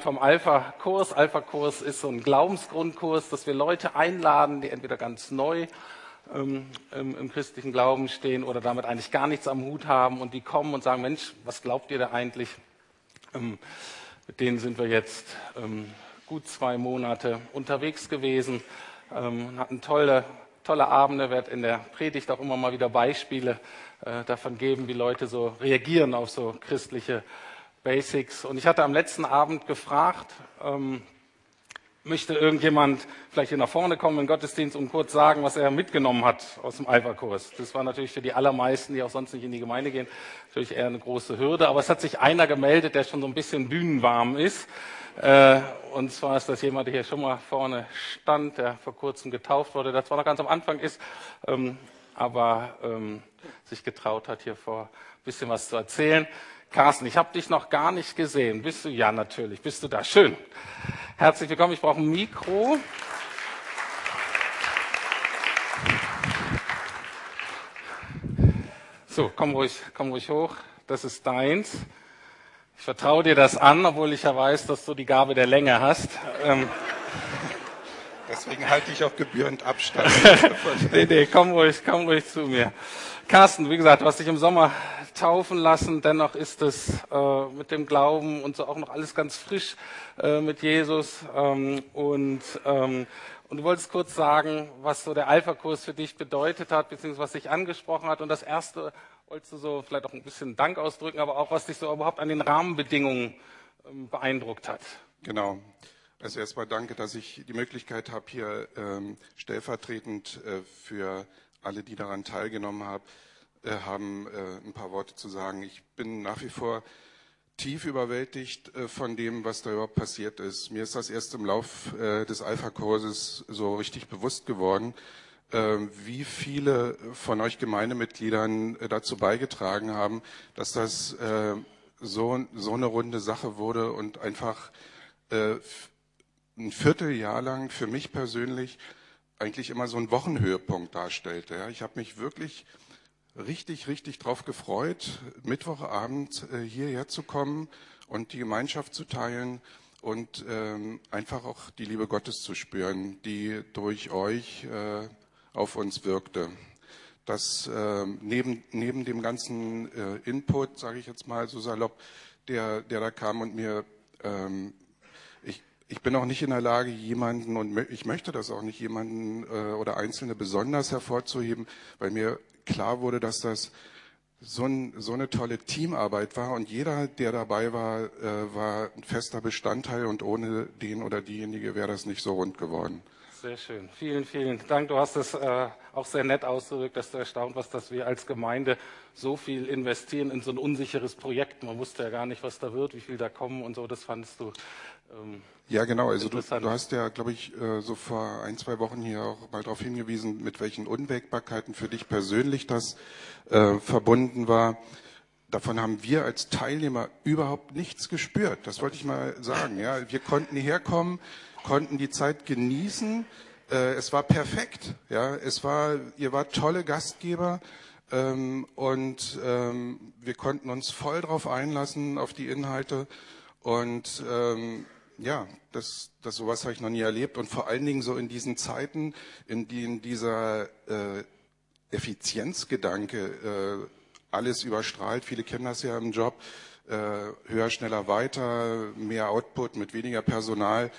vom Alpha-Kurs. Alpha-Kurs ist so ein Glaubensgrundkurs, dass wir Leute einladen, die entweder ganz neu ähm, im, christlichen Glauben stehen oder damit eigentlich gar nichts am Hut haben und die kommen und sagen, Mensch, was glaubt ihr da eigentlich? Ähm, mit denen sind wir jetzt ähm, gut zwei Monate unterwegs gewesen, ähm, hatten tolle, tolle Abende, werde in der Predigt auch immer mal wieder Beispiele äh, davon geben, wie Leute so reagieren auf so christliche Basics. Und ich hatte am letzten Abend gefragt, ähm, möchte irgendjemand vielleicht hier nach vorne kommen im Gottesdienst und kurz sagen, was er mitgenommen hat aus dem Alpha-Kurs. Das war natürlich für die allermeisten, die auch sonst nicht in die Gemeinde gehen, natürlich eher eine große Hürde. Aber es hat sich einer gemeldet, der schon so ein bisschen bühnenwarm ist. Äh, und zwar ist das jemand, der hier schon mal vorne stand, der vor kurzem getauft wurde, der zwar noch ganz am Anfang ist, ähm, aber ähm, sich getraut hat, hier vor ein bisschen was zu erzählen. Carsten, ich habe dich noch gar nicht gesehen. Bist du? Ja, natürlich. Bist du da? Schön. Herzlich willkommen. Ich brauche ein Mikro. So, komm ruhig, komm ruhig hoch. Das ist deins. Ich vertraue dir das an, obwohl ich ja weiß, dass du die Gabe der Länge hast. Ähm, Deswegen halte ich auch gebührend Abstand. nee, nee, komm ruhig, komm ruhig zu mir. Carsten, wie gesagt, du hast dich im Sommer taufen lassen. Dennoch ist es äh, mit dem Glauben und so auch noch alles ganz frisch äh, mit Jesus. Ähm, und, ähm, und du wolltest kurz sagen, was so der Alpha-Kurs für dich bedeutet hat, beziehungsweise was dich angesprochen hat. Und das erste wolltest du so vielleicht auch ein bisschen Dank ausdrücken, aber auch was dich so überhaupt an den Rahmenbedingungen ähm, beeindruckt hat. Genau. Also erstmal danke, dass ich die Möglichkeit habe, hier ähm, stellvertretend äh, für alle, die daran teilgenommen haben, äh, haben äh, ein paar Worte zu sagen. Ich bin nach wie vor tief überwältigt äh, von dem, was da überhaupt passiert ist. Mir ist das erst im Lauf äh, des Alpha-Kurses so richtig bewusst geworden, äh, wie viele von euch Gemeindemitgliedern dazu beigetragen haben, dass das so, so eine runde Sache wurde und einfach ein Vierteljahr lang für mich persönlich eigentlich immer so ein Wochenhöhepunkt darstellte. Ja, ich habe mich wirklich richtig, richtig drauf gefreut, Mittwochabend äh, hierher zu kommen und die Gemeinschaft zu teilen und ähm, einfach auch die Liebe Gottes zu spüren, die durch euch äh, auf uns wirkte. Das äh, neben, neben dem ganzen äh, Input, sage ich jetzt mal so salopp, der, der da kam und mir ähm, ich bin auch nicht in der Lage, jemanden, und ich möchte das auch nicht, jemanden äh, oder Einzelne besonders hervorzuheben, weil mir klar wurde, dass das so, ein, so eine tolle Teamarbeit war und jeder, der dabei war, äh, war ein fester Bestandteil und ohne den oder diejenige wäre das nicht so rund geworden. Sehr schön. Vielen, vielen Dank. Du hast es äh, auch sehr nett ausgedrückt, dass du erstaunt warst, dass wir als Gemeinde so viel investieren in so ein unsicheres Projekt. Man wusste ja gar nicht, was da wird, wie viel da kommen und so. Das fandest du ähm, ja, genau. Also du, du hast ja, glaube ich, äh, so vor ein, zwei Wochen hier auch mal darauf hingewiesen, mit welchen Unwägbarkeiten für dich persönlich das äh, verbunden war. Davon haben wir als Teilnehmer überhaupt nichts gespürt. Das wollte ich mal sagen. Ja, wir konnten hierher kommen, konnten die Zeit genießen. Äh, es war perfekt. Ja, es war, ihr wart tolle Gastgeber. Ähm, und ähm, wir konnten uns voll darauf einlassen, auf die Inhalte. Und ähm, ja, das, das sowas habe ich noch nie erlebt und vor allen Dingen so in diesen Zeiten, in denen dieser äh, Effizienzgedanke äh, alles überstrahlt. Viele kennen das ja im Job. Äh, höher, schneller, weiter, mehr Output mit weniger Personal.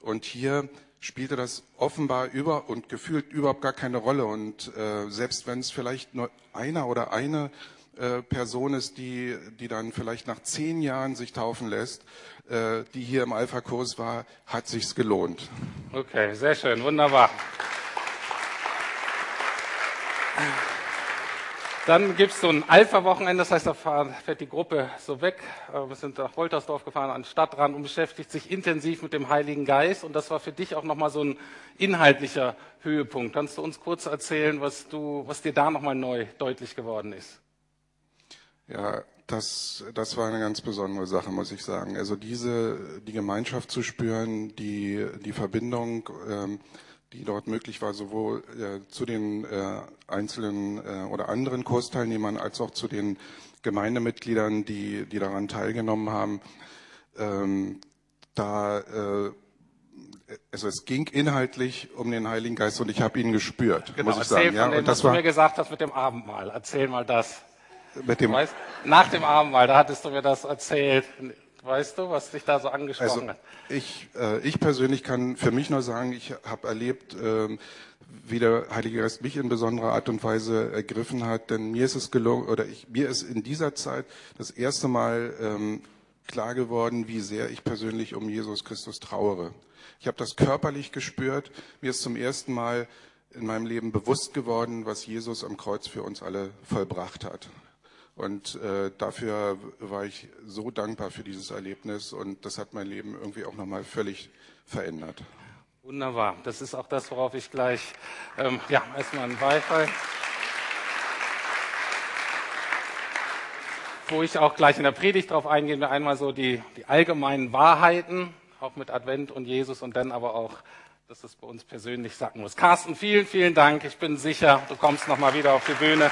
Und hier spielte das offenbar über und gefühlt überhaupt gar keine Rolle. Und äh, selbst wenn es vielleicht nur einer oder eine äh, Person ist, die, die dann vielleicht nach zehn Jahren sich taufen lässt, äh, die hier im Alpha-Kurs war, hat sich's gelohnt. Okay, sehr schön, wunderbar. Dann gibt es so ein Alpha-Wochenende, das heißt, da fährt die Gruppe so weg. Äh, wir sind nach Woltersdorf gefahren, an den Stadtrand und beschäftigt sich intensiv mit dem Heiligen Geist. Und das war für dich auch nochmal so ein inhaltlicher Höhepunkt. Kannst du uns kurz erzählen, was, du, was dir da nochmal neu deutlich geworden ist? Ja, das, das war eine ganz besondere Sache, muss ich sagen. Also diese, die Gemeinschaft zu spüren, die, die Verbindung, ähm, die dort möglich war, sowohl äh, zu den äh, einzelnen äh, oder anderen Kursteilnehmern als auch zu den Gemeindemitgliedern, die, die daran teilgenommen haben. Ähm, da, äh, also es ging inhaltlich um den Heiligen Geist und ich habe ihn gespürt, Genau, muss ich sagen. Ja, von dem, und was das du war mir gesagt hast mit dem Abendmahl. Erzähl mal das. Mit dem, Weißt, nach dem Abendmahl, da hattest du mir das erzählt. Weißt du, was dich da so angesprochen also hat? ich, äh, ich persönlich kann für mich nur sagen, ich habe erlebt, ähm, wie der Heilige Geist mich in besonderer Art und Weise ergriffen hat, denn mir ist es gelungen, oder ich, mir ist in dieser Zeit das erste Mal ähm, klar geworden, wie sehr ich persönlich um Jesus Christus trauere. Ich habe das körperlich gespürt. Mir ist zum ersten Mal in meinem Leben bewusst geworden, was Jesus am Kreuz für uns alle vollbracht hat. Und äh, dafür war ich so dankbar für dieses Erlebnis und das hat mein Leben irgendwie auch nochmal völlig verändert. Wunderbar. Das ist auch das, worauf ich gleich, ähm, ja, erstmal einen Beifall. Wo ich auch gleich in der Predigt drauf eingehen will, einmal so die, die allgemeinen Wahrheiten, auch mit Advent und Jesus und dann aber auch, dass es bei uns persönlich sacken muss. Carsten, vielen, vielen Dank. Ich bin sicher, du kommst nochmal wieder auf die Bühne.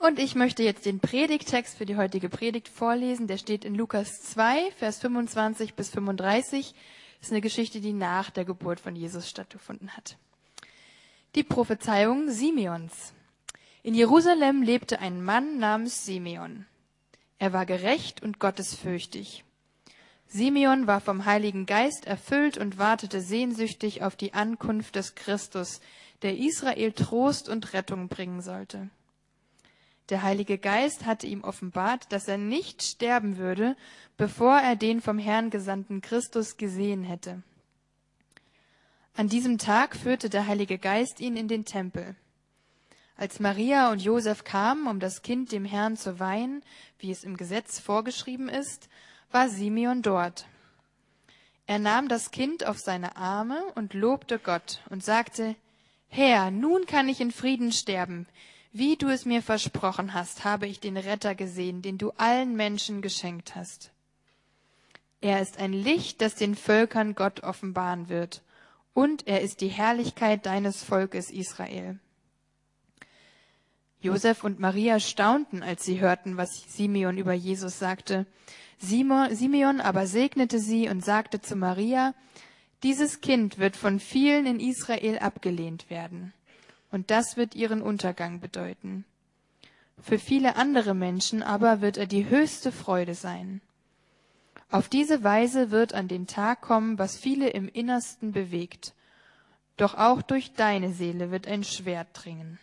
Und ich möchte jetzt den Predigtext für die heutige Predigt vorlesen. Der steht in Lukas 2, Vers 25 bis 35. Das ist eine Geschichte, die nach der Geburt von Jesus stattgefunden hat. Die Prophezeiung Simeons. In Jerusalem lebte ein Mann namens Simeon. Er war gerecht und gottesfürchtig. Simeon war vom Heiligen Geist erfüllt und wartete sehnsüchtig auf die Ankunft des Christus, der Israel Trost und Rettung bringen sollte. Der Heilige Geist hatte ihm offenbart, dass er nicht sterben würde, bevor er den vom Herrn gesandten Christus gesehen hätte. An diesem Tag führte der Heilige Geist ihn in den Tempel. Als Maria und Josef kamen, um das Kind dem Herrn zu weihen, wie es im Gesetz vorgeschrieben ist, war Simeon dort. Er nahm das Kind auf seine Arme und lobte Gott und sagte, Herr, nun kann ich in Frieden sterben. Wie du es mir versprochen hast, habe ich den Retter gesehen, den du allen Menschen geschenkt hast. Er ist ein Licht, das den Völkern Gott offenbaren wird, und er ist die Herrlichkeit deines Volkes Israel. Josef und Maria staunten, als sie hörten, was Simeon über Jesus sagte. Simeon aber segnete sie und sagte zu Maria, dieses Kind wird von vielen in Israel abgelehnt werden, und das wird ihren Untergang bedeuten. Für viele andere Menschen aber wird er die höchste Freude sein. Auf diese Weise wird an den Tag kommen, was viele im Innersten bewegt. Doch auch durch deine Seele wird ein Schwert dringen.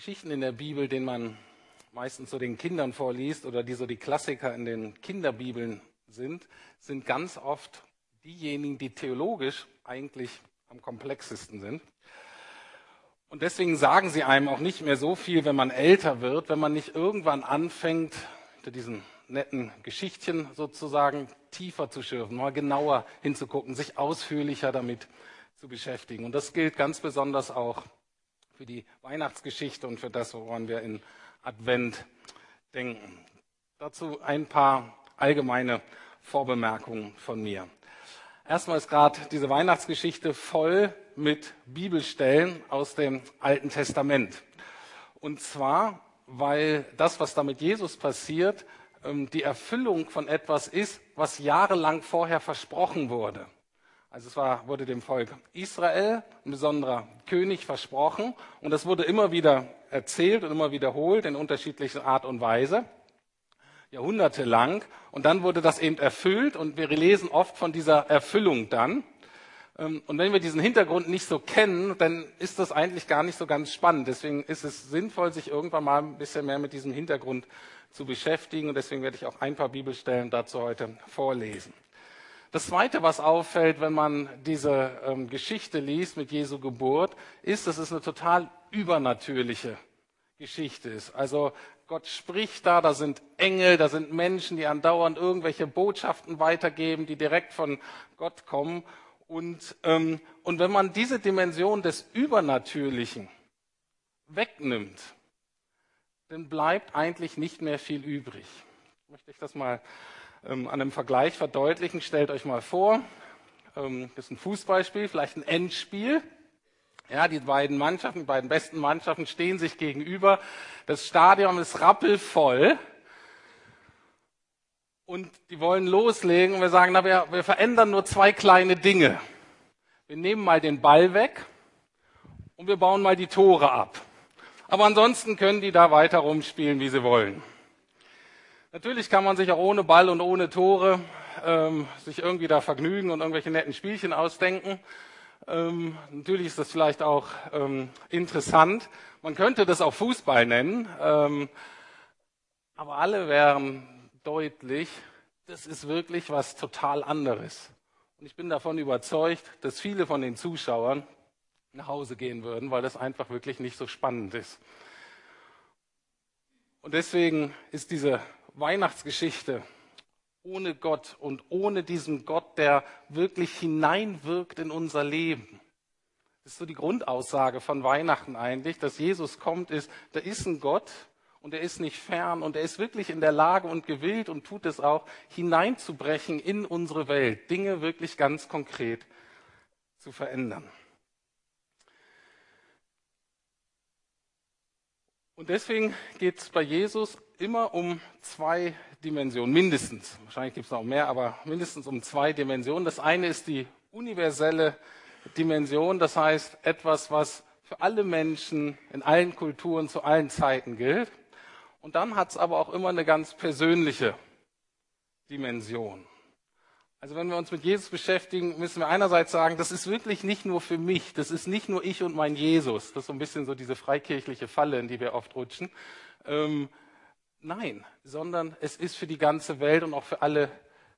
Geschichten in der Bibel, denen man meistens so den Kindern vorliest oder die so die Klassiker in den Kinderbibeln sind, sind ganz oft diejenigen, die theologisch eigentlich am komplexesten sind. Und deswegen sagen sie einem auch nicht mehr so viel, wenn man älter wird, wenn man nicht irgendwann anfängt, hinter diesen netten Geschichtchen sozusagen tiefer zu schürfen, mal genauer hinzugucken, sich ausführlicher damit zu beschäftigen. Und das gilt ganz besonders auch für die Weihnachtsgeschichte und für das, woran wir in Advent denken. Dazu ein paar allgemeine Vorbemerkungen von mir. Erstmal ist gerade diese Weihnachtsgeschichte voll mit Bibelstellen aus dem Alten Testament. Und zwar, weil das, was da mit Jesus passiert, die Erfüllung von etwas ist, was jahrelang vorher versprochen wurde. Also es war, wurde dem Volk Israel, ein besonderer König, versprochen. Und das wurde immer wieder erzählt und immer wiederholt in unterschiedlicher Art und Weise, jahrhundertelang. Und dann wurde das eben erfüllt und wir lesen oft von dieser Erfüllung dann. Und wenn wir diesen Hintergrund nicht so kennen, dann ist das eigentlich gar nicht so ganz spannend. Deswegen ist es sinnvoll, sich irgendwann mal ein bisschen mehr mit diesem Hintergrund zu beschäftigen. Und deswegen werde ich auch ein paar Bibelstellen dazu heute vorlesen. Das Zweite, was auffällt, wenn man diese ähm, Geschichte liest mit Jesu Geburt, ist, dass es eine total übernatürliche Geschichte ist. Also Gott spricht da, da sind Engel, da sind Menschen, die andauernd irgendwelche Botschaften weitergeben, die direkt von Gott kommen. Und, ähm, und wenn man diese Dimension des Übernatürlichen wegnimmt, dann bleibt eigentlich nicht mehr viel übrig. Möchte ich das mal ähm, an einem Vergleich verdeutlichen. Stellt euch mal vor, ähm, das ist ein Fußballspiel, vielleicht ein Endspiel. Ja, die beiden Mannschaften, die beiden besten Mannschaften stehen sich gegenüber. Das Stadion ist rappelvoll. Und die wollen loslegen und wir sagen, na, wir, wir verändern nur zwei kleine Dinge. Wir nehmen mal den Ball weg und wir bauen mal die Tore ab. Aber ansonsten können die da weiter rumspielen, wie sie wollen. Natürlich kann man sich auch ohne Ball und ohne Tore ähm, sich irgendwie da vergnügen und irgendwelche netten Spielchen ausdenken. Ähm, natürlich ist das vielleicht auch ähm, interessant. Man könnte das auch Fußball nennen, ähm, aber alle wären deutlich, das ist wirklich was total anderes. Und ich bin davon überzeugt, dass viele von den Zuschauern nach Hause gehen würden, weil das einfach wirklich nicht so spannend ist. Und deswegen ist diese Weihnachtsgeschichte ohne Gott und ohne diesen Gott, der wirklich hineinwirkt in unser Leben. Das ist so die Grundaussage von Weihnachten eigentlich, dass Jesus kommt, ist, da ist ein Gott und er ist nicht fern und er ist wirklich in der Lage und gewillt und tut es auch, hineinzubrechen in unsere Welt, Dinge wirklich ganz konkret zu verändern. Und deswegen geht es bei Jesus immer um zwei Dimensionen, mindestens. Wahrscheinlich gibt es noch mehr, aber mindestens um zwei Dimensionen. Das eine ist die universelle Dimension, das heißt etwas, was für alle Menschen in allen Kulturen zu allen Zeiten gilt. Und dann hat es aber auch immer eine ganz persönliche Dimension. Also wenn wir uns mit Jesus beschäftigen, müssen wir einerseits sagen, das ist wirklich nicht nur für mich, das ist nicht nur ich und mein Jesus. Das ist so ein bisschen so diese freikirchliche Falle, in die wir oft rutschen. Ähm, nein, sondern es ist für die ganze Welt und auch für alle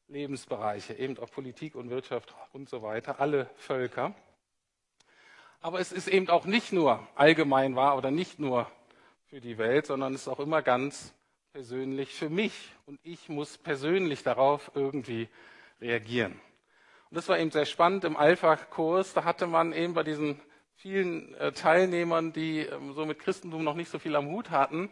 Lebensbereiche, eben auch Politik und Wirtschaft und so weiter, alle Völker. Aber es ist eben auch nicht nur allgemein wahr oder nicht nur für die Welt, sondern es ist auch immer ganz persönlich für mich. Und ich muss persönlich darauf irgendwie reagieren. Und das war eben sehr spannend im Alpha-Kurs. Da hatte man eben bei diesen vielen äh, Teilnehmern, die ähm, so mit Christentum noch nicht so viel am Hut hatten,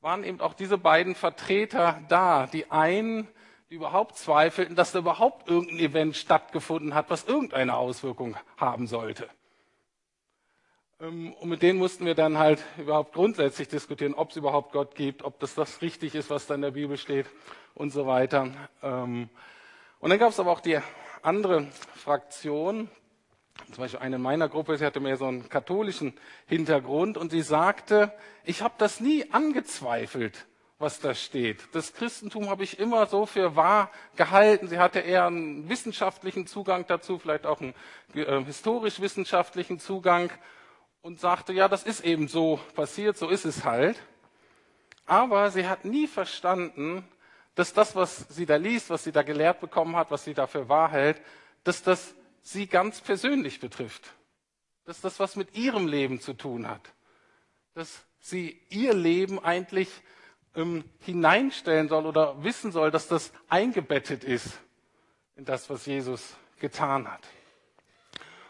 waren eben auch diese beiden Vertreter da. Die einen, die überhaupt zweifelten, dass da überhaupt irgendein Event stattgefunden hat, was irgendeine Auswirkung haben sollte. Ähm, und mit denen mussten wir dann halt überhaupt grundsätzlich diskutieren, ob es überhaupt Gott gibt, ob das das richtig ist, was da in der Bibel steht und so weiter. Ähm, und dann gab es aber auch die andere Fraktion, zum Beispiel eine in meiner Gruppe, sie hatte mehr so einen katholischen Hintergrund und sie sagte, ich habe das nie angezweifelt, was da steht. Das Christentum habe ich immer so für wahr gehalten. Sie hatte eher einen wissenschaftlichen Zugang dazu, vielleicht auch einen äh, historisch-wissenschaftlichen Zugang und sagte, ja, das ist eben so passiert, so ist es halt. Aber sie hat nie verstanden, dass das, was sie da liest, was sie da gelehrt bekommen hat, was sie da für wahr hält, dass das sie ganz persönlich betrifft. Dass das was mit ihrem Leben zu tun hat. Dass sie ihr Leben eigentlich ähm, hineinstellen soll oder wissen soll, dass das eingebettet ist in das, was Jesus getan hat.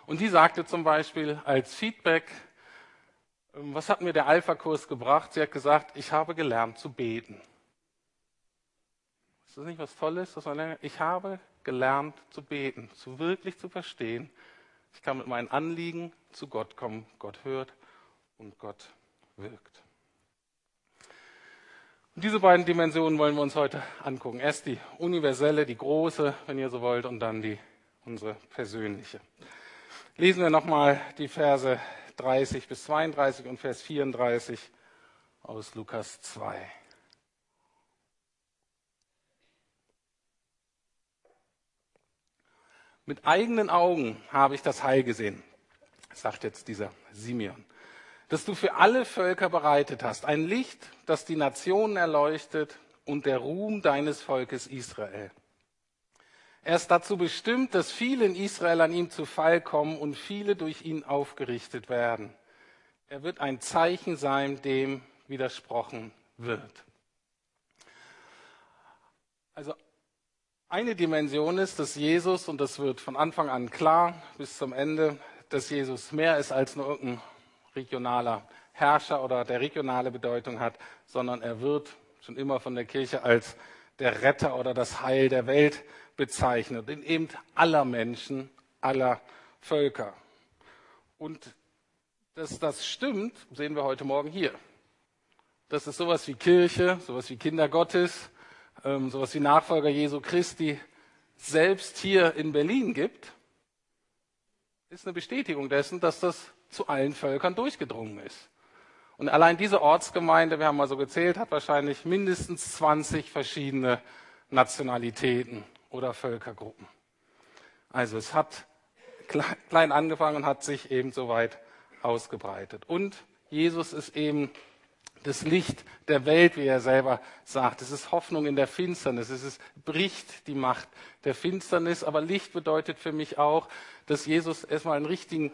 Und die sagte zum Beispiel als Feedback, ähm, was hat mir der Alpha-Kurs gebracht? Sie hat gesagt, ich habe gelernt zu beten. Ist das nicht was Tolles? Dass man ich habe gelernt zu beten, zu wirklich zu verstehen. Ich kann mit meinen Anliegen zu Gott kommen. Gott hört und Gott wirkt. Und diese beiden Dimensionen wollen wir uns heute angucken. Erst die universelle, die große, wenn ihr so wollt, und dann die unsere persönliche. Lesen wir nochmal die Verse 30 bis 32 und Vers 34 aus Lukas 2. Mit eigenen Augen habe ich das Heil gesehen, sagt jetzt dieser Simeon, das du für alle Völker bereitet hast, ein Licht, das die Nationen erleuchtet und der Ruhm deines Volkes Israel. Er ist dazu bestimmt, dass viele in Israel an ihm zu Fall kommen und viele durch ihn aufgerichtet werden. Er wird ein Zeichen sein, dem widersprochen wird. Also Eine Dimension ist, dass Jesus, und das wird von Anfang an klar bis zum Ende, dass Jesus mehr ist als nur irgendein regionaler Herrscher oder der regionale Bedeutung hat, sondern er wird schon immer von der Kirche als der Retter oder das Heil der Welt bezeichnet, in eben aller Menschen, aller Völker. Und dass das stimmt, sehen wir heute Morgen hier. Dass es sowas wie Kirche, sowas wie Kinder Gottes, ähm, sowas wie Nachfolger Jesu Christi selbst hier in Berlin gibt, ist eine Bestätigung dessen, dass das zu allen Völkern durchgedrungen ist. Und allein diese Ortsgemeinde, wir haben mal so gezählt, hat wahrscheinlich mindestens 20 verschiedene Nationalitäten oder Völkergruppen. Also es hat klein angefangen und hat sich eben so weit ausgebreitet. Und Jesus ist eben das Licht der Welt, wie er selber sagt. Es ist Hoffnung in der Finsternis. Es ist, bricht die Macht der Finsternis. Aber Licht bedeutet für mich auch, dass Jesus erstmal einen richtigen,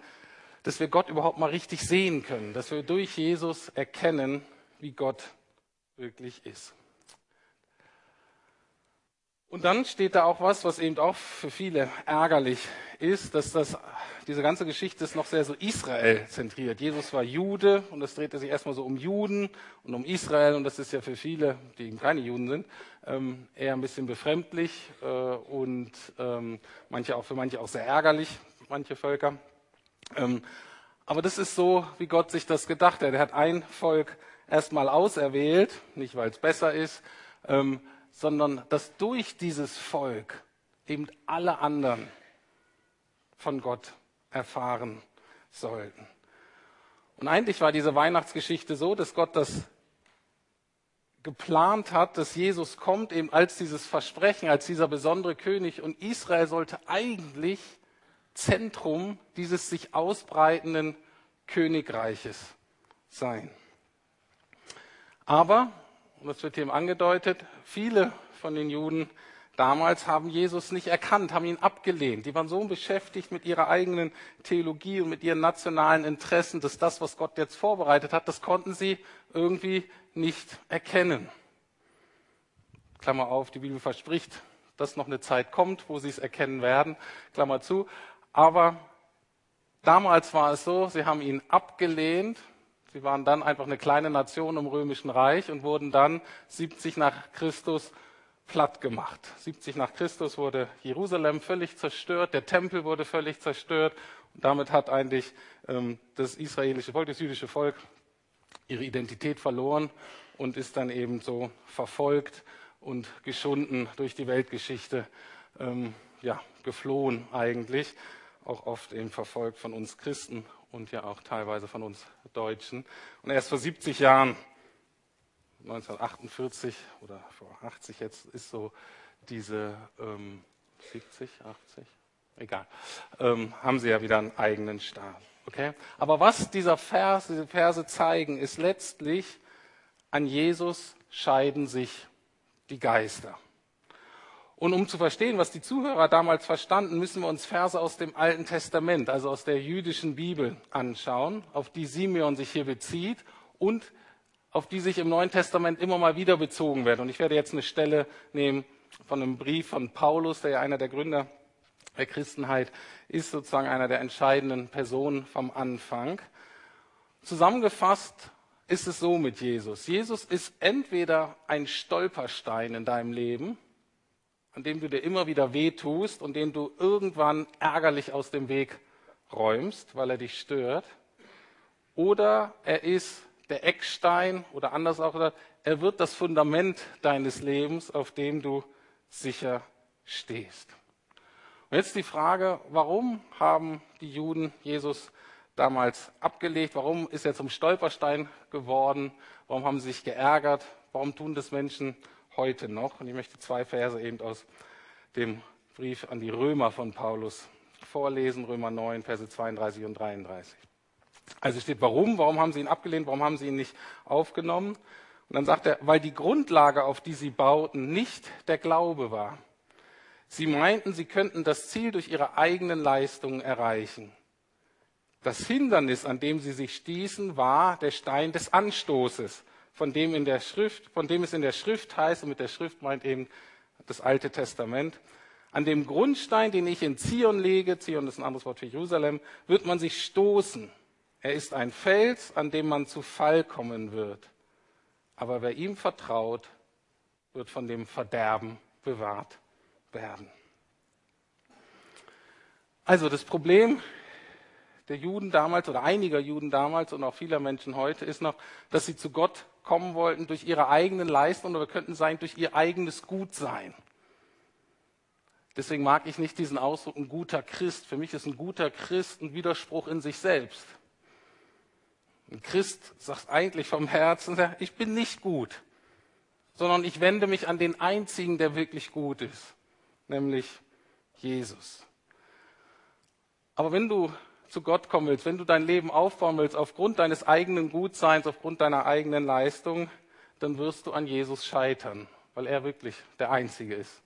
dass wir Gott überhaupt mal richtig sehen können. Dass wir durch Jesus erkennen, wie Gott wirklich ist. Und dann steht da auch was, was eben auch für viele ärgerlich ist, dass das, diese ganze Geschichte ist noch sehr so Israel zentriert. Jesus war Jude und es drehte sich erstmal so um Juden und um Israel und das ist ja für viele, die eben keine Juden sind, ähm, eher ein bisschen befremdlich äh, und ähm, manche auch für manche auch sehr ärgerlich, manche Völker. Ähm, aber das ist so, wie Gott sich das gedacht hat. Er hat ein Volk erstmal auserwählt, nicht weil es besser ist, ähm, sondern dass durch dieses Volk eben alle anderen von Gott erfahren sollten. Und eigentlich war diese Weihnachtsgeschichte so, dass Gott das geplant hat, dass Jesus kommt eben als dieses Versprechen, als dieser besondere König und Israel sollte eigentlich Zentrum dieses sich ausbreitenden Königreiches sein. Aber und das wird hier angedeutet, viele von den Juden damals haben Jesus nicht erkannt, haben ihn abgelehnt. Die waren so beschäftigt mit ihrer eigenen Theologie und mit ihren nationalen Interessen, dass das, was Gott jetzt vorbereitet hat, das konnten sie irgendwie nicht erkennen. Klammer auf, die Bibel verspricht, dass noch eine Zeit kommt, wo sie es erkennen werden. Klammer zu. Aber damals war es so, sie haben ihn abgelehnt Sie waren dann einfach eine kleine Nation im Römischen Reich und wurden dann 70 nach Christus platt gemacht. 70 nach Christus wurde Jerusalem völlig zerstört, der Tempel wurde völlig zerstört und damit hat eigentlich ähm, das israelische Volk, das jüdische Volk ihre Identität verloren und ist dann eben so verfolgt und geschunden durch die Weltgeschichte, ähm, ja, geflohen eigentlich, auch oft eben verfolgt von uns Christen und ja auch teilweise von uns Deutschen. Und erst vor 70 Jahren, 1948 oder vor 80 jetzt, ist so diese ähm, 70, 80, egal, ähm, haben sie ja wieder einen eigenen Staat. Okay? Aber was dieser Vers, diese Verse zeigen, ist letztlich, an Jesus scheiden sich die Geister. Und um zu verstehen, was die Zuhörer damals verstanden, müssen wir uns Verse aus dem Alten Testament, also aus der jüdischen Bibel anschauen, auf die Simeon sich hier bezieht und auf die sich im Neuen Testament immer mal wieder bezogen werden. Und ich werde jetzt eine Stelle nehmen von einem Brief von Paulus, der ja einer der Gründer der Christenheit ist, sozusagen einer der entscheidenden Personen vom Anfang. Zusammengefasst ist es so mit Jesus. Jesus ist entweder ein Stolperstein in deinem Leben, an dem du dir immer wieder wehtust und den du irgendwann ärgerlich aus dem Weg räumst, weil er dich stört. Oder er ist der Eckstein oder anders auch er wird das Fundament deines Lebens, auf dem du sicher stehst. Und jetzt die Frage, warum haben die Juden Jesus damals abgelegt? Warum ist er zum Stolperstein geworden? Warum haben sie sich geärgert? Warum tun das Menschen heute noch. Und ich möchte zwei Verse eben aus dem Brief an die Römer von Paulus vorlesen, Römer 9, Verse 32 und 33. Also steht, warum? Warum haben sie ihn abgelehnt? Warum haben sie ihn nicht aufgenommen? Und dann sagt er, weil die Grundlage, auf die sie bauten, nicht der Glaube war. Sie meinten, sie könnten das Ziel durch ihre eigenen Leistungen erreichen. Das Hindernis, an dem sie sich stießen, war der Stein des Anstoßes, von dem in der Schrift, von dem es in der Schrift heißt, und mit der Schrift meint eben das Alte Testament. An dem Grundstein, den ich in Zion lege, Zion ist ein anderes Wort für Jerusalem, wird man sich stoßen. Er ist ein Fels, an dem man zu Fall kommen wird. Aber wer ihm vertraut, wird von dem Verderben bewahrt werden. Also das Problem der Juden damals oder einiger Juden damals und auch vieler Menschen heute ist noch, dass sie zu Gott kommen wollten durch ihre eigenen Leistungen oder könnten sein durch ihr eigenes Gutsein. Deswegen mag ich nicht diesen Ausdruck ein guter Christ. Für mich ist ein guter Christ ein Widerspruch in sich selbst. Ein Christ sagt eigentlich vom Herzen, ich bin nicht gut, sondern ich wende mich an den einzigen, der wirklich gut ist, nämlich Jesus. Aber wenn du zu Gott kommen willst, wenn du dein Leben aufbauen willst aufgrund deines eigenen Gutseins, aufgrund deiner eigenen Leistung, dann wirst du an Jesus scheitern, weil er wirklich der Einzige ist,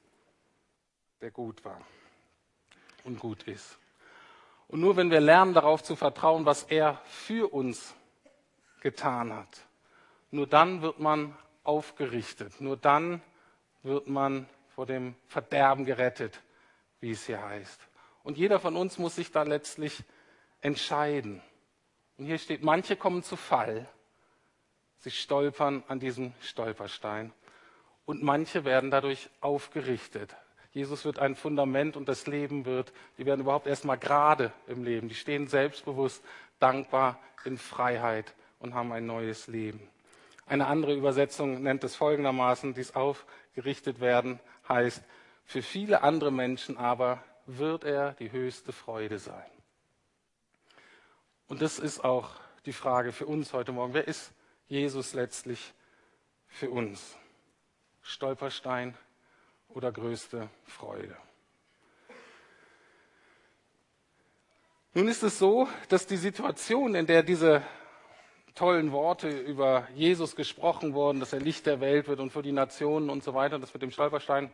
der gut war und gut ist. Und nur wenn wir lernen darauf zu vertrauen, was er für uns getan hat, nur dann wird man aufgerichtet, nur dann wird man vor dem Verderben gerettet, wie es hier heißt. Und jeder von uns muss sich da letztlich entscheiden. Und hier steht, manche kommen zu Fall. Sie stolpern an diesem Stolperstein. Und manche werden dadurch aufgerichtet. Jesus wird ein Fundament und das Leben wird, die werden überhaupt erstmal gerade im Leben. Die stehen selbstbewusst, dankbar in Freiheit und haben ein neues Leben. Eine andere Übersetzung nennt es folgendermaßen, dies aufgerichtet werden heißt, für viele andere Menschen aber wird er die höchste Freude sein. Und das ist auch die Frage für uns heute Morgen. Wer ist Jesus letztlich für uns? Stolperstein oder größte Freude? Nun ist es so, dass die Situation, in der diese tollen Worte über Jesus gesprochen wurden, dass er Licht der Welt wird und für die Nationen und so weiter, das mit dem Stolperstein,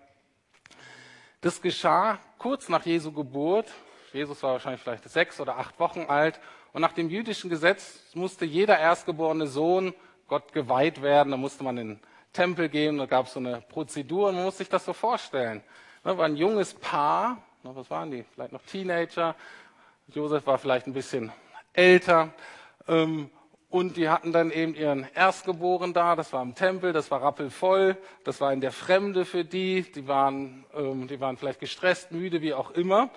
das geschah kurz nach Jesu Geburt. Jesus war wahrscheinlich vielleicht sechs oder acht Wochen alt und nach dem jüdischen Gesetz musste jeder erstgeborene Sohn Gott geweiht werden. Da musste man in den Tempel gehen, da gab es so eine Prozedur und man muss sich das so vorstellen. Da war ein junges Paar, was waren die? Vielleicht noch Teenager. Josef war vielleicht ein bisschen älter. Ähm, und die hatten dann eben ihren Erstgeborenen da, das war im Tempel, das war rappelvoll, das war in der Fremde für die, die waren, ähm, die waren vielleicht gestresst, müde, wie auch immer.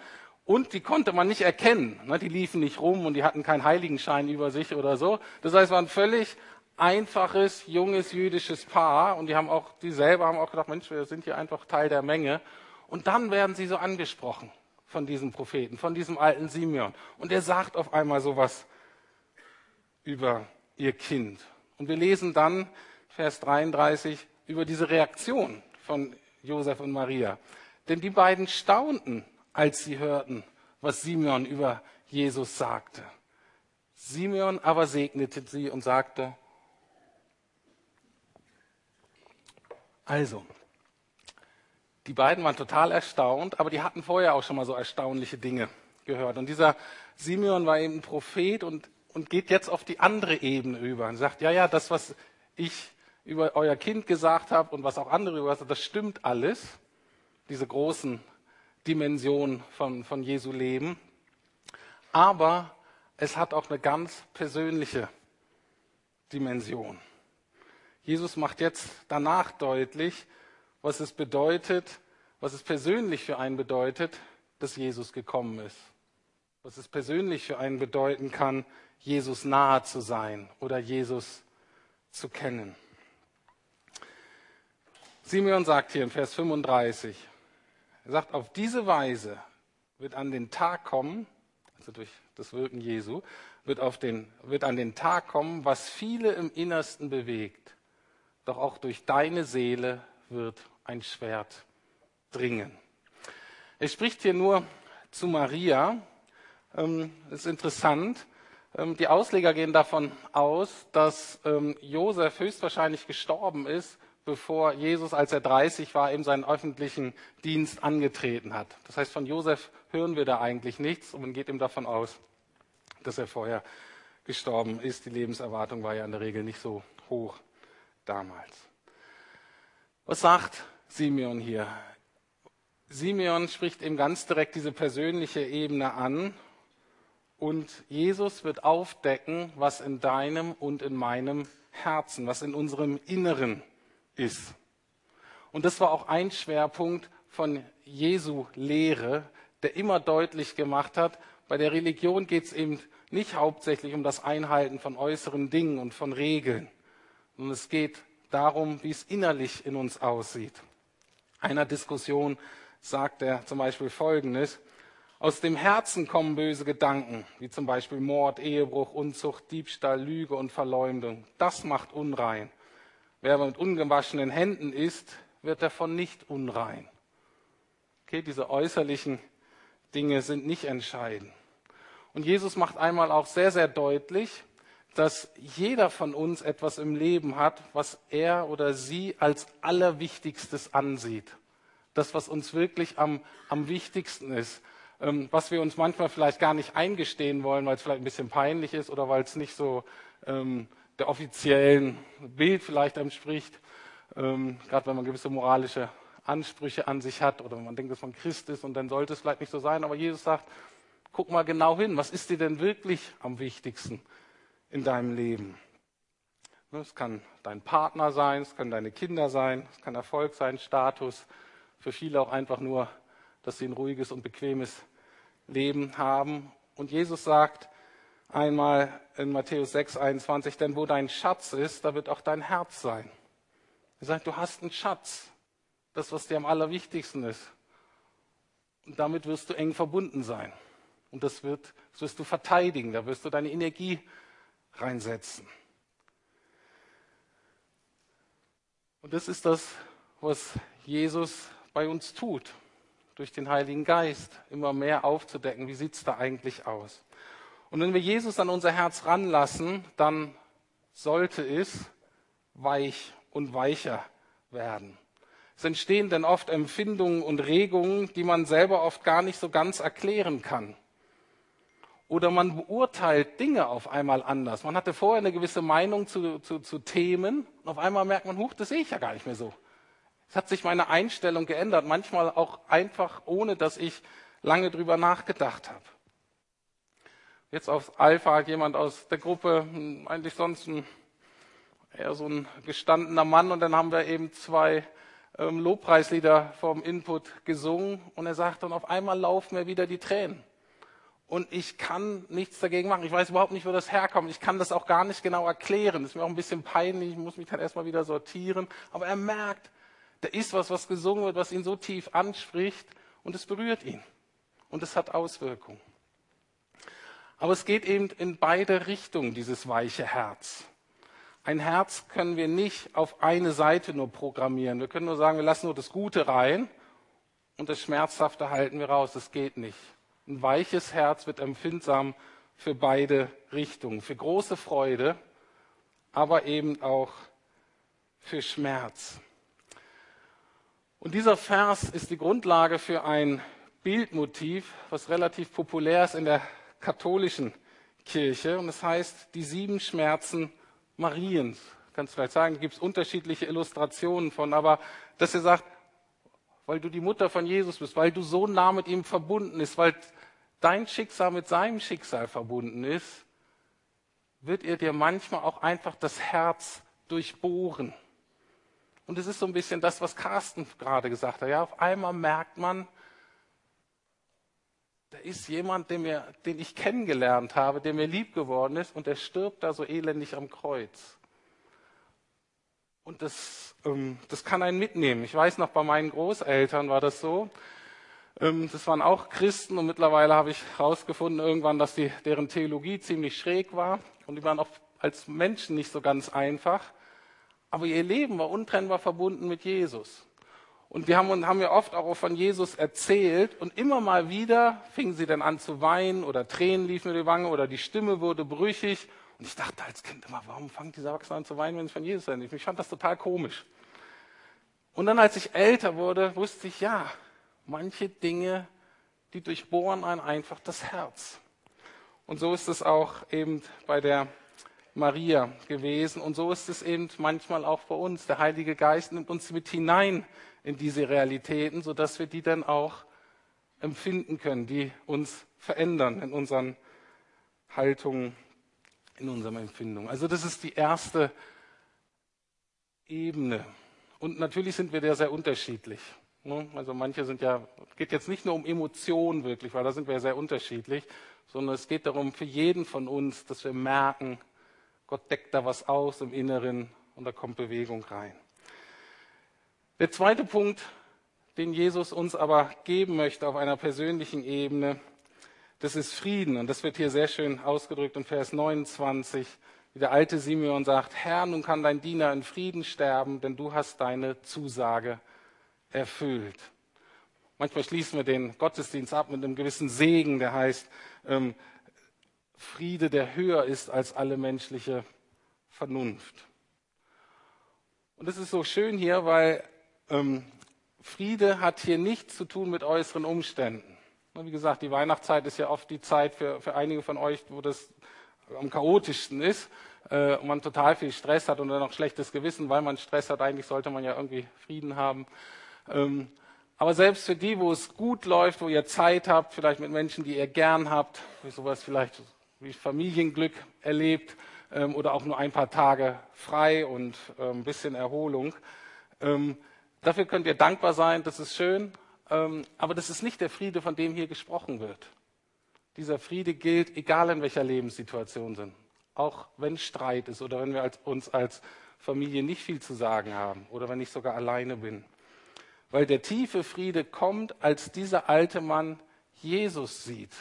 Und die konnte man nicht erkennen. Ne? Die liefen nicht rum und die hatten keinen Heiligenschein über sich oder so. Das heißt, es war ein völlig einfaches, junges jüdisches Paar. Und die haben auch, die selber haben auch gedacht, Mensch, wir sind hier einfach Teil der Menge. Und dann werden sie so angesprochen von diesem Propheten, von diesem alten Simeon. Und er sagt auf einmal sowas über ihr Kind. Und wir lesen dann, Vers 33, über diese Reaktion von Josef und Maria. Denn die beiden staunten als sie hörten, was Simeon über Jesus sagte. Simeon aber segnete sie und sagte, also, die beiden waren total erstaunt, aber die hatten vorher auch schon mal so erstaunliche Dinge gehört. Und dieser Simeon war eben ein Prophet und, und geht jetzt auf die andere Ebene über und sagt, ja, ja, das, was ich über euer Kind gesagt habe und was auch andere über das, das stimmt alles. Diese großen Dimension von, von Jesu Leben. Aber es hat auch eine ganz persönliche Dimension. Jesus macht jetzt danach deutlich, was es bedeutet, was es persönlich für einen bedeutet, dass Jesus gekommen ist. Was es persönlich für einen bedeuten kann, Jesus nahe zu sein oder Jesus zu kennen. Simeon sagt hier in Vers 35, er sagt, auf diese Weise wird an den Tag kommen, also durch das Wirken Jesu, wird, auf den, wird an den Tag kommen, was viele im Innersten bewegt. Doch auch durch deine Seele wird ein Schwert dringen. Er spricht hier nur zu Maria. Ähm, ist interessant. Ähm, die Ausleger gehen davon aus, dass ähm, Josef höchstwahrscheinlich gestorben ist, bevor Jesus, als er 30 war, eben seinen öffentlichen Dienst angetreten hat. Das heißt, von Josef hören wir da eigentlich nichts und man geht ihm davon aus, dass er vorher gestorben ist. Die Lebenserwartung war ja in der Regel nicht so hoch damals. Was sagt Simeon hier. Simeon spricht eben ganz direkt diese persönliche Ebene an und Jesus wird aufdecken, was in deinem und in meinem Herzen, was in unserem Inneren ist. Und das war auch ein Schwerpunkt von Jesu Lehre, der immer deutlich gemacht hat, bei der Religion geht es eben nicht hauptsächlich um das Einhalten von äußeren Dingen und von Regeln, sondern es geht darum, wie es innerlich in uns aussieht. Einer Diskussion sagt er zum Beispiel Folgendes. Aus dem Herzen kommen böse Gedanken, wie zum Beispiel Mord, Ehebruch, Unzucht, Diebstahl, Lüge und Verleumdung. Das macht unrein. Wer mit ungewaschenen Händen isst, wird davon nicht unrein. Okay, diese äußerlichen Dinge sind nicht entscheidend. Und Jesus macht einmal auch sehr, sehr deutlich, dass jeder von uns etwas im Leben hat, was er oder sie als allerwichtigstes ansieht. Das, was uns wirklich am, am wichtigsten ist. Ähm, was wir uns manchmal vielleicht gar nicht eingestehen wollen, weil es vielleicht ein bisschen peinlich ist oder weil es nicht so ähm, der offiziellen Bild vielleicht entspricht. Ähm, Gerade wenn man gewisse moralische Ansprüche an sich hat oder man denkt, dass man Christ ist und dann sollte es vielleicht nicht so sein. Aber Jesus sagt, guck mal genau hin, was ist dir denn wirklich am wichtigsten in deinem Leben? Es kann dein Partner sein, es können deine Kinder sein, es kann Erfolg sein, Status, für viele auch einfach nur, dass sie ein ruhiges und bequemes Leben haben. Und Jesus sagt einmal in Matthäus 6, 21, denn wo dein Schatz ist, da wird auch dein Herz sein. Er sagt, du hast einen Schatz das, was dir am allerwichtigsten ist. Und damit wirst du eng verbunden sein. Und das, wird, das wirst du verteidigen, da wirst du deine Energie reinsetzen. Und das ist das, was Jesus bei uns tut, durch den Heiligen Geist immer mehr aufzudecken, wie sieht es da eigentlich aus. Und wenn wir Jesus an unser Herz ranlassen, dann sollte es weich und weicher werden. Es entstehen dann oft Empfindungen und Regungen, die man selber oft gar nicht so ganz erklären kann. Oder man beurteilt Dinge auf einmal anders. Man hatte vorher eine gewisse Meinung zu, zu, zu Themen und auf einmal merkt man, huch, das sehe ich ja gar nicht mehr so. Es hat sich meine Einstellung geändert, manchmal auch einfach, ohne dass ich lange drüber nachgedacht habe. Jetzt auf Alpha hat jemand aus der Gruppe, hm, eigentlich sonst ein, eher so ein gestandener Mann, und dann haben wir eben zwei ähm, Lobpreislieder vom Input gesungen und er sagt dann, auf einmal laufen mir wieder die Tränen. Und ich kann nichts dagegen machen. Ich weiß überhaupt nicht, wo das herkommt. Ich kann das auch gar nicht genau erklären. Das ist mir auch ein bisschen peinlich. Ich muss mich dann erstmal wieder sortieren. Aber er merkt, da ist was, was gesungen wird, was ihn so tief anspricht und es berührt ihn. Und es hat Auswirkungen. Aber es geht eben in beide Richtungen, dieses weiche Herz. Ein Herz können wir nicht auf eine Seite nur programmieren. Wir können nur sagen, wir lassen nur das Gute rein und das Schmerzhafte halten wir raus. Das geht nicht. Ein weiches Herz wird empfindsam für beide Richtungen, für große Freude, aber eben auch für Schmerz. Und dieser Vers ist die Grundlage für ein Bildmotiv, was relativ populär ist in der katholischen Kirche. Und das heißt, die sieben Schmerzen Mariens. Kannst vielleicht sagen, gibt es unterschiedliche Illustrationen von, aber dass er sagt, weil du die Mutter von Jesus bist, weil du so nah mit ihm verbunden bist, weil dein Schicksal mit seinem Schicksal verbunden ist, wird er dir manchmal auch einfach das Herz durchbohren. Und es ist so ein bisschen das, was Carsten gerade gesagt hat. Ja, auf einmal merkt man, da ist jemand, den, mir, den ich kennengelernt habe, der mir lieb geworden ist und der stirbt da so elendig am Kreuz. Und das, ähm, das kann einen mitnehmen. Ich weiß noch, bei meinen Großeltern war das so. Ähm, das waren auch Christen und mittlerweile habe ich herausgefunden irgendwann, dass die, deren Theologie ziemlich schräg war und die waren auch als Menschen nicht so ganz einfach. Aber ihr Leben war untrennbar verbunden mit Jesus. Und wir haben, haben ja oft auch von Jesus erzählt und immer mal wieder fingen sie dann an zu weinen oder Tränen liefen über die Wange oder die Stimme wurde brüchig. Und ich dachte als Kind immer, warum fangen diese Erwachsenen an zu weinen, wenn sie von Jesus sind? Ich fand das total komisch. Und dann, als ich älter wurde, wusste ich, ja, manche Dinge, die durchbohren einen einfach das Herz. Und so ist es auch eben bei der Maria gewesen. Und so ist es eben manchmal auch bei uns. Der Heilige Geist nimmt uns mit hinein in diese Realitäten, sodass wir die dann auch empfinden können, die uns verändern in unseren Haltungen, in unseren Empfindungen. Also das ist die erste Ebene. Und natürlich sind wir da sehr unterschiedlich. Ne? Also manche sind ja, geht jetzt nicht nur um Emotionen wirklich, weil da sind wir ja sehr unterschiedlich, sondern es geht darum für jeden von uns, dass wir merken, Gott deckt da was aus im Inneren und da kommt Bewegung rein. Der zweite Punkt, den Jesus uns aber geben möchte auf einer persönlichen Ebene, das ist Frieden. Und das wird hier sehr schön ausgedrückt in Vers 29, wie der alte Simeon sagt, Herr, nun kann dein Diener in Frieden sterben, denn du hast deine Zusage erfüllt. Manchmal schließen wir den Gottesdienst ab mit einem gewissen Segen, der heißt, ähm, Friede, der höher ist als alle menschliche Vernunft. Und das ist so schön hier, weil ähm, Friede hat hier nichts zu tun mit äußeren Umständen. Wie gesagt, die Weihnachtszeit ist ja oft die Zeit für, für einige von euch, wo das am chaotischsten ist äh, und man total viel Stress hat und dann auch schlechtes Gewissen, weil man Stress hat. Eigentlich sollte man ja irgendwie Frieden haben. Ähm, aber selbst für die, wo es gut läuft, wo ihr Zeit habt, vielleicht mit Menschen, die ihr gern habt, wie sowas vielleicht wie Familienglück erlebt ähm, oder auch nur ein paar Tage frei und äh, ein bisschen Erholung, ähm, Dafür könnt ihr dankbar sein, das ist schön, ähm, aber das ist nicht der Friede, von dem hier gesprochen wird. Dieser Friede gilt, egal in welcher Lebenssituation sind. Auch wenn Streit ist oder wenn wir uns als Familie nicht viel zu sagen haben oder wenn ich sogar alleine bin. Weil der tiefe Friede kommt, als dieser alte Mann Jesus sieht.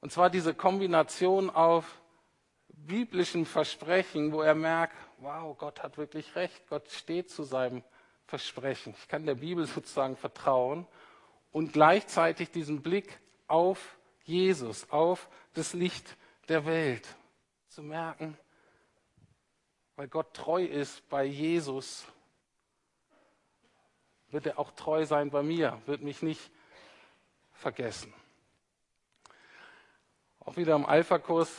Und zwar diese Kombination auf biblischen Versprechen, wo er merkt, wow, Gott hat wirklich recht, Gott steht zu seinem Versprechen. Ich kann der Bibel sozusagen vertrauen und gleichzeitig diesen Blick auf Jesus, auf das Licht der Welt zu merken, weil Gott treu ist bei Jesus, wird er auch treu sein bei mir, wird mich nicht vergessen. Auch wieder im Alpha-Kurs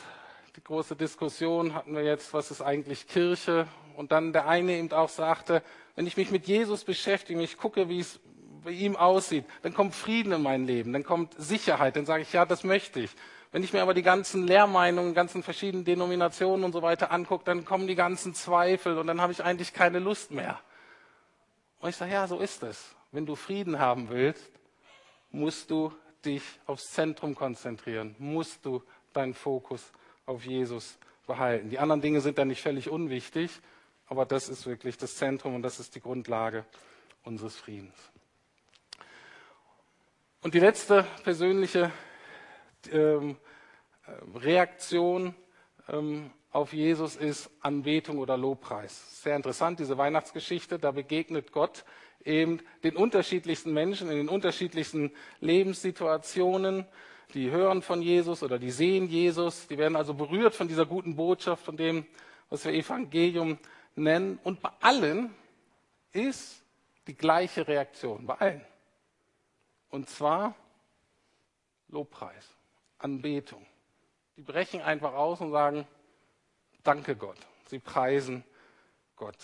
die große Diskussion hatten wir jetzt, was ist eigentlich Kirche? Und dann der eine eben auch sagte, wenn ich mich mit Jesus beschäftige, ich gucke, wie es bei ihm aussieht, dann kommt Frieden in mein Leben, dann kommt Sicherheit, dann sage ich, ja, das möchte ich. Wenn ich mir aber die ganzen Lehrmeinungen, ganzen verschiedenen Denominationen und so weiter angucke, dann kommen die ganzen Zweifel und dann habe ich eigentlich keine Lust mehr. Und ich sage, ja, so ist es. Wenn du Frieden haben willst, musst du dich aufs Zentrum konzentrieren, musst du deinen Fokus auf Jesus behalten. Die anderen Dinge sind dann nicht völlig unwichtig, aber das ist wirklich das Zentrum und das ist die Grundlage unseres Friedens. Und die letzte persönliche ähm, Reaktion ähm, auf Jesus ist Anbetung oder Lobpreis. Sehr interessant, diese Weihnachtsgeschichte, da begegnet Gott eben den unterschiedlichsten Menschen in den unterschiedlichsten Lebenssituationen die hören von Jesus oder die sehen Jesus, die werden also berührt von dieser guten Botschaft, von dem, was wir Evangelium nennen. Und bei allen ist die gleiche Reaktion, bei allen. Und zwar Lobpreis, Anbetung. Die brechen einfach aus und sagen, danke Gott. Sie preisen Gott.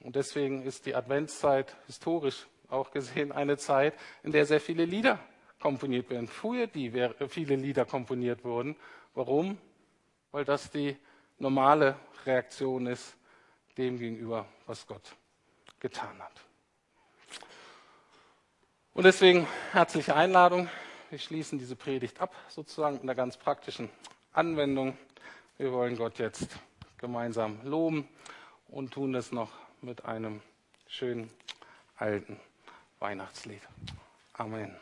Und deswegen ist die Adventszeit historisch auch gesehen eine Zeit, in der sehr viele Lieder komponiert werden. Früher die viele Lieder komponiert wurden. Warum? Weil das die normale Reaktion ist dem gegenüber, was Gott getan hat. Und deswegen herzliche Einladung. Wir schließen diese Predigt ab, sozusagen in einer ganz praktischen Anwendung. Wir wollen Gott jetzt gemeinsam loben und tun das noch mit einem schönen alten Weihnachtslied. Amen.